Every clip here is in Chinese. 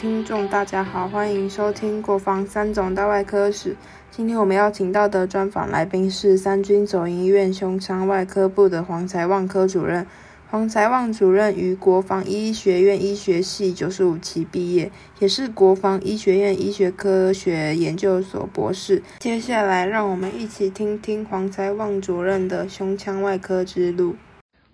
听众，大家好，欢迎收听国防三总大外科史。今天我们邀请到的专访来宾是三军总医院胸腔外科部的黄才旺科主任。黄才旺主任于国防医学院医学系九十五期毕业，也是国防医学院医学科学研究所博士。接下来，让我们一起听听黄才旺主任的胸腔外科之路。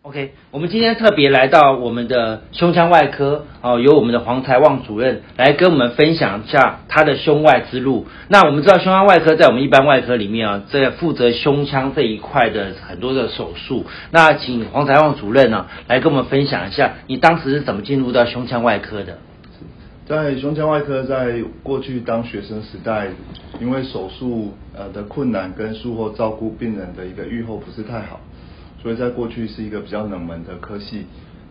OK，我们今天特别来到我们的胸腔外科，哦，由我们的黄才旺主任来跟我们分享一下他的胸外之路。那我们知道胸腔外科在我们一般外科里面啊，这负责胸腔这一块的很多的手术。那请黄才旺主任呢来跟我们分享一下，你当时是怎么进入到胸腔外科的？在胸腔外科，在过去当学生时代，因为手术呃的困难跟术后照顾病人的一个预后不是太好。所以在过去是一个比较冷门的科系，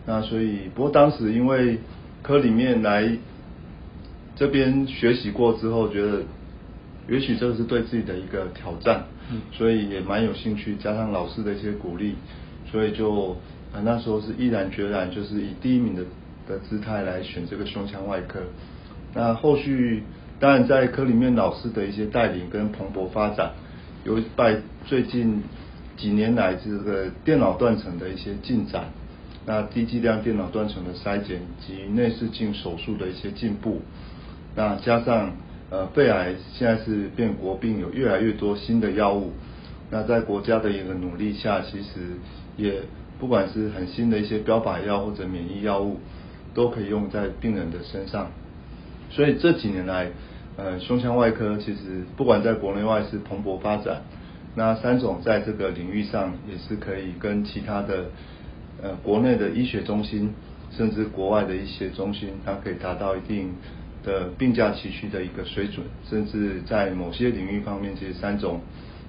那所以不过当时因为科里面来这边学习过之后，觉得也许这个是对自己的一个挑战，所以也蛮有兴趣，加上老师的一些鼓励，所以就那时候是毅然决然，就是以第一名的的姿态来选这个胸腔外科。那后续当然在科里面老师的一些带领跟蓬勃发展，有拜最近。几年来，这个电脑断层的一些进展，那低剂量电脑断层的筛检及内视镜手术的一些进步，那加上呃肺癌现在是变国病，有越来越多新的药物，那在国家的一个努力下，其实也不管是很新的一些标靶药或者免疫药物，都可以用在病人的身上，所以这几年来，呃胸腔外科其实不管在国内外是蓬勃发展。那三种在这个领域上也是可以跟其他的呃国内的医学中心，甚至国外的一些中心，它可以达到一定的并驾齐驱的一个水准，甚至在某些领域方面，其实三种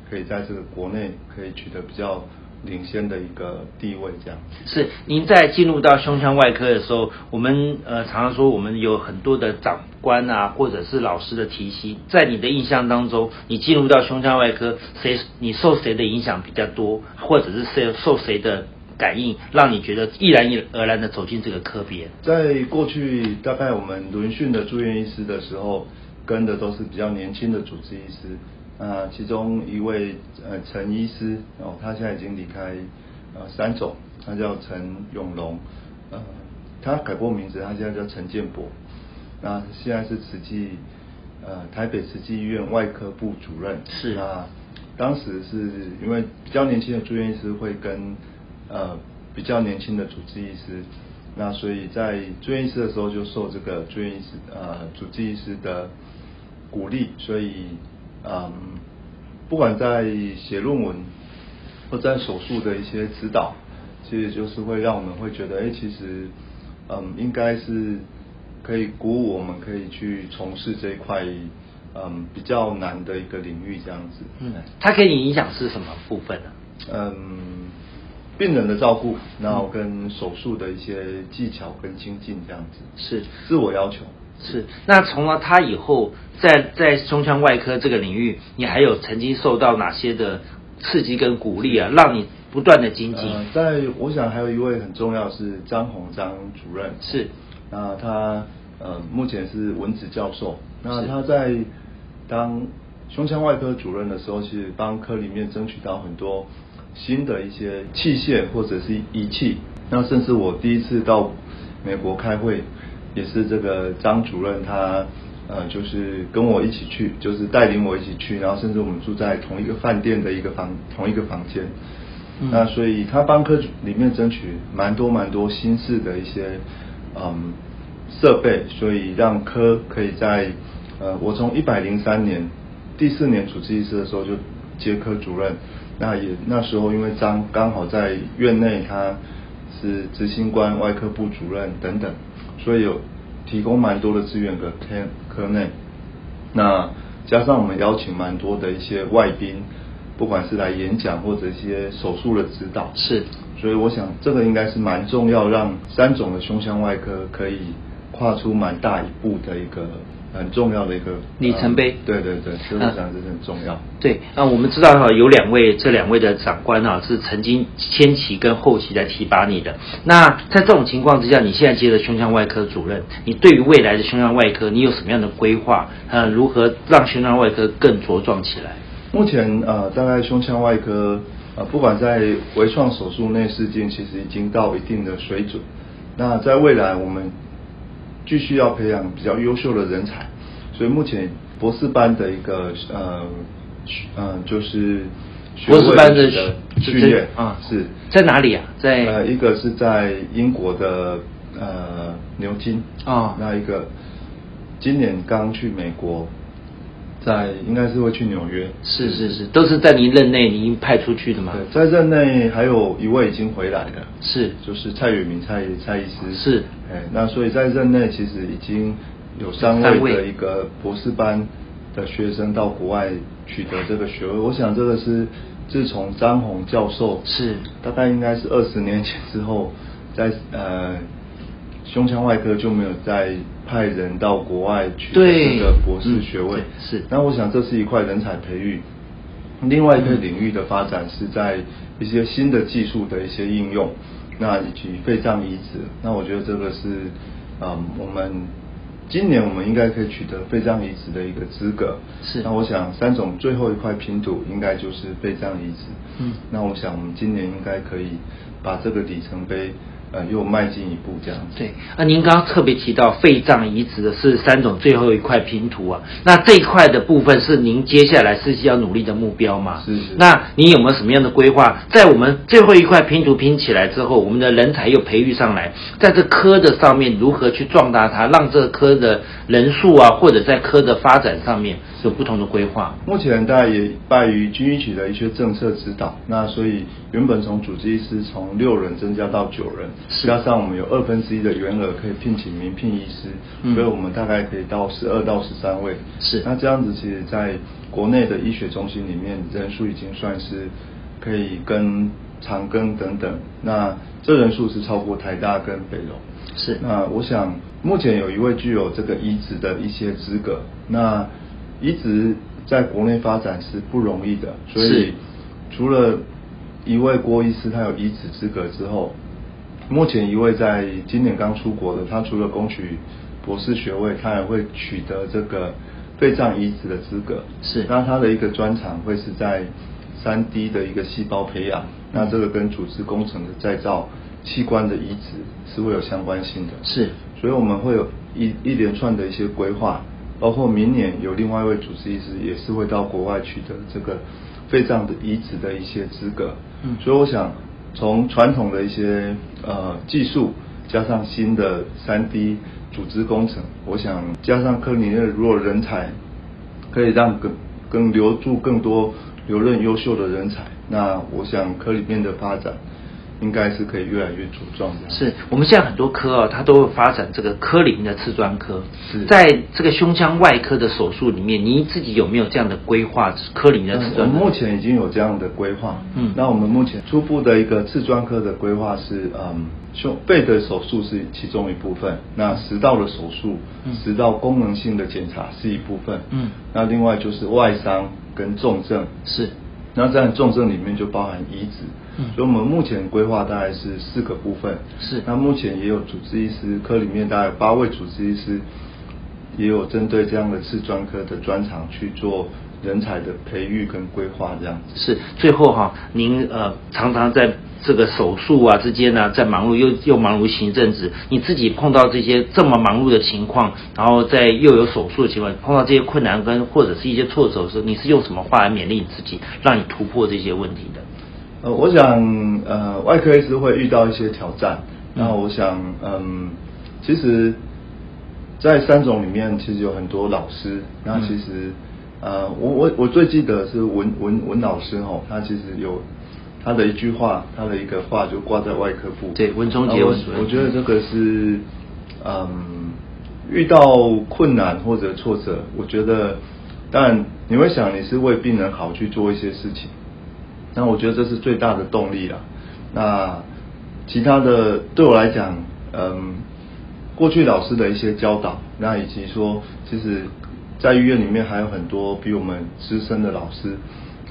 可以在这个国内可以取得比较。领先的一个地位，这样是您在进入到胸腔外科的时候，我们呃常常说我们有很多的长官啊，或者是老师的提携，在你的印象当中，你进入到胸腔外科，谁你受谁的影响比较多，或者是谁受谁的感应，让你觉得毅然而然的走进这个科别？在过去，大概我们轮训的住院医师的时候，跟的都是比较年轻的主治医师。啊，其中一位呃陈医师哦，他现在已经离开呃三总，他叫陈永龙，呃，他改过名字，他现在叫陈建博，那现在是慈济呃台北慈济医院外科部主任。是啊，当时是因为比较年轻的住院医师会跟呃比较年轻的主治医师，那所以在住院医师的时候就受这个住院医师呃主治医师的鼓励，所以。嗯，不管在写论文或在手术的一些指导，其实就是会让我们会觉得，哎，其实嗯，应该是可以鼓舞我们，可以去从事这一块嗯比较难的一个领域这样子。嗯，它可以影响是什么部分呢？嗯，病人的照顾，然后跟手术的一些技巧跟精进这样子。是自我要求。是，那从了他以后，在在胸腔外科这个领域，你还有曾经受到哪些的刺激跟鼓励啊，让你不断的精进？在我想还有一位很重要是张宏张主任，是，那他呃目前是文子教授，那他在当胸腔外科主任的时候，其实帮科里面争取到很多新的一些器械或者是仪器，那甚至我第一次到美国开会。也是这个张主任，他呃就是跟我一起去，就是带领我一起去，然后甚至我们住在同一个饭店的一个房同一个房间。那所以他帮科里面争取蛮多蛮多新式的一些嗯设备，所以让科可以在呃我从一百零三年第四年主治医师的时候就接科主任，那也那时候因为张刚好在院内，他是执行官、外科部主任等等。所以有提供蛮多的资源给科科内，那加上我们邀请蛮多的一些外宾，不管是来演讲或者一些手术的指导，是，所以我想这个应该是蛮重要，让三种的胸腔外科可以跨出蛮大一步的一个很重要的一个里程碑呃对对对，所以我想这是很重要。对，那我们知道哈，有两位这两位的长官啊，是曾经先期跟后期来提拔你的。那在这种情况之下，你现在接了胸腔外科主任，你对于未来的胸腔外科，你有什么样的规划？呃，如何让胸腔外科更茁壮起来？目前呃，大概胸腔外科呃，不管在微创手术、内视镜，其实已经到一定的水准。那在未来，我们继续要培养比较优秀的人才，所以目前博士班的一个呃，呃，就是学博士班的位的训练啊是。在哪里啊？在呃，一个是在英国的呃牛津。啊那一个今年刚去美国，在应该是会去纽约，是是是，都是在您任内您派出去的吗？对，在任内还有一位已经回来了，是。就是蔡宇明蔡蔡医师。是。哎，那所以在任内其实已经有三位的一个博士班的学生到国外取得这个学位，我想这个是自从张宏教授是。大概应该是二十年前之后，在呃胸腔外科就没有再派人到国外去对这个博士嗯学位对，是那我想这是一块人才培育。另外一个领域的发展是在一些新的技术的一些应用，那以及肺脏移植。那我觉得这个是，嗯，我们今年我们应该可以取得肺脏移植的一个资格。是那我想三种最后一块拼图应该就是肺脏移植。嗯那我想我们今年应该可以把这个里程碑，呃，又迈进一步这样子。对，那您刚刚特别提到肺脏移植的是三种最后一块拼图啊，那这一块的部分是您接下来是要努力的目标吗？是是那你有没有什么样的规划？在我们最后一块拼图拼起来之后，我们的人才又培育上来，在这科的上面如何去壮大它，让这科的人数啊，或者在科的发展上面有不同的规划？目前大概也拜于军医局的一些政策指导，那所以原本从主治医师从六人增加到九人，是加上我们有二分之一的员额可以聘请民聘医师，嗯所以我们大概可以到十二到十三位。是那这样子，其实在国内的医学中心里面，人数已经算是可以跟长庚等等，那这人数是超过台大跟北荣。是那我想，目前有一位具有这个移植的一些资格，那移植在国内发展是不容易的，所以除了一位郭医师他有移植资格之后，目前一位在今年刚出国的，他除了攻取博士学位，他还会取得这个肺脏移植的资格。是那他的一个专长会是在三 D 的一个细胞培养，那这个跟组织工程的再造、器官的移植是会有相关性的。是所以我们会有一一连串的一些规划，包括明年有另外一位主治医师也是会到国外取得这个肺脏的移植的一些资格。嗯所以我想从传统的一些呃技术，加上新的三 D 组织工程，我想加上科里面的如果人才，可以让更更留住更多留任优秀的人才，那我想科里面的发展应该是可以越来越茁壮的。是我们现在很多科啊，它都会发展这个科林的次专科。是在这个胸腔外科的手术里面，您自己有没有这样的规划？科林的次专科？嗯我们目前已经有这样的规划。嗯那我们目前初步的一个次专科的规划是，嗯，胸肺的手术是其中一部分，那食道的手术，嗯食道功能性的检查是一部分。嗯那另外就是外伤跟重症。是那在重症里面就包含移植，嗯所以我们目前规划大概是四个部分。是那目前也有主治医师科里面大概有八位主治医师，也有针对这样的次专科的专长去做人才的培育跟规划这样子。是。最后哈、您呃常常在这个手术啊之间呢，在忙碌又又忙碌行政职，你自己碰到这些这么忙碌的情况，然后在又有手术的情况，碰到这些困难跟或者是一些挫折的时候，你是用什么话来勉励你自己，让你突破这些问题的？呃，我想，呃，外科医师会遇到一些挑战。嗯那我想，嗯，其实，在三种里面，其实有很多老师。那嗯其实，呃，我我我最记得是文文文老师哦，他其实有他的一句话，他的一个话就挂在外科部。对文中杰文我觉得这个是，嗯，遇到困难或者挫折，我觉得，当然你会想你是为病人好去做一些事情。那我觉得这是最大的动力了。那其他的对我来讲，嗯，过去老师的一些教导，那以及说，其实，在医院里面还有很多比我们资深的老师，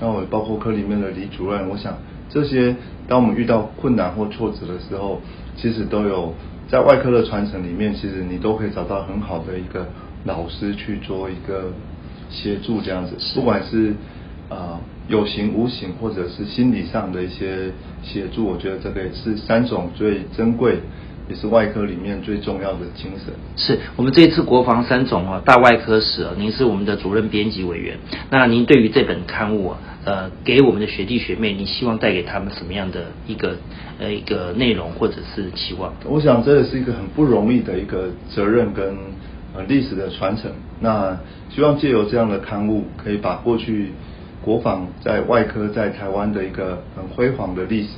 那我包括科里面的李主任，我想这些当我们遇到困难或挫折的时候，其实都有在外科的传承里面，其实你都可以找到很好的一个老师去做一个协助这样子，不管是啊有形无形或者是心理上的一些协助，我觉得这个也是三种最珍贵。也是外科里面最重要的精神。是我们这一次国防三总啊，大外科史啊，您是我们的主任编辑委员。那您对于这本刊物啊，呃，给我们的学弟学妹，你希望带给他们什么样的一个呃一个内容或者是期望？我想这也是一个很不容易的一个责任跟呃历史的传承。那希望借由这样的刊物，可以把过去国防在外科在台湾的一个很辉煌的历史。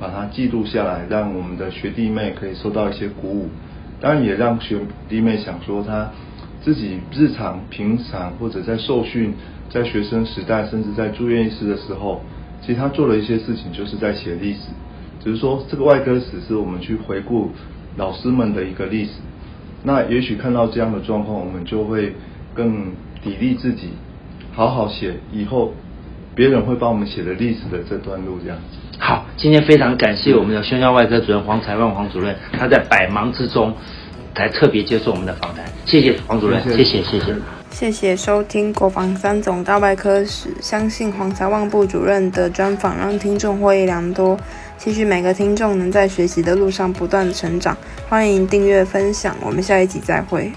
把它记录下来，让我们的学弟妹可以受到一些鼓舞，当然也让学弟妹想说他自己日常平常或者在受训，在学生时代，甚至在住院医师的时候，其实他做了一些事情，就是在写历史。只是说这个外科史是我们去回顾老师们的一个历史。那也许看到这样的状况，我们就会更砥砺自己，好好写以后别人会帮我们写的历史的这段路这样子。好，今天非常感谢我们的胸腔外科主任黄才万黄主任，他在百忙之中才特别接受我们的访谈，谢谢黄主任，谢谢谢谢。谢谢收听国防三总大外科史，相信黄才旺部主任的专访让听众获益良多，期许每个听众能在学习的路上不断成长，欢迎订阅分享，我们下一集再会。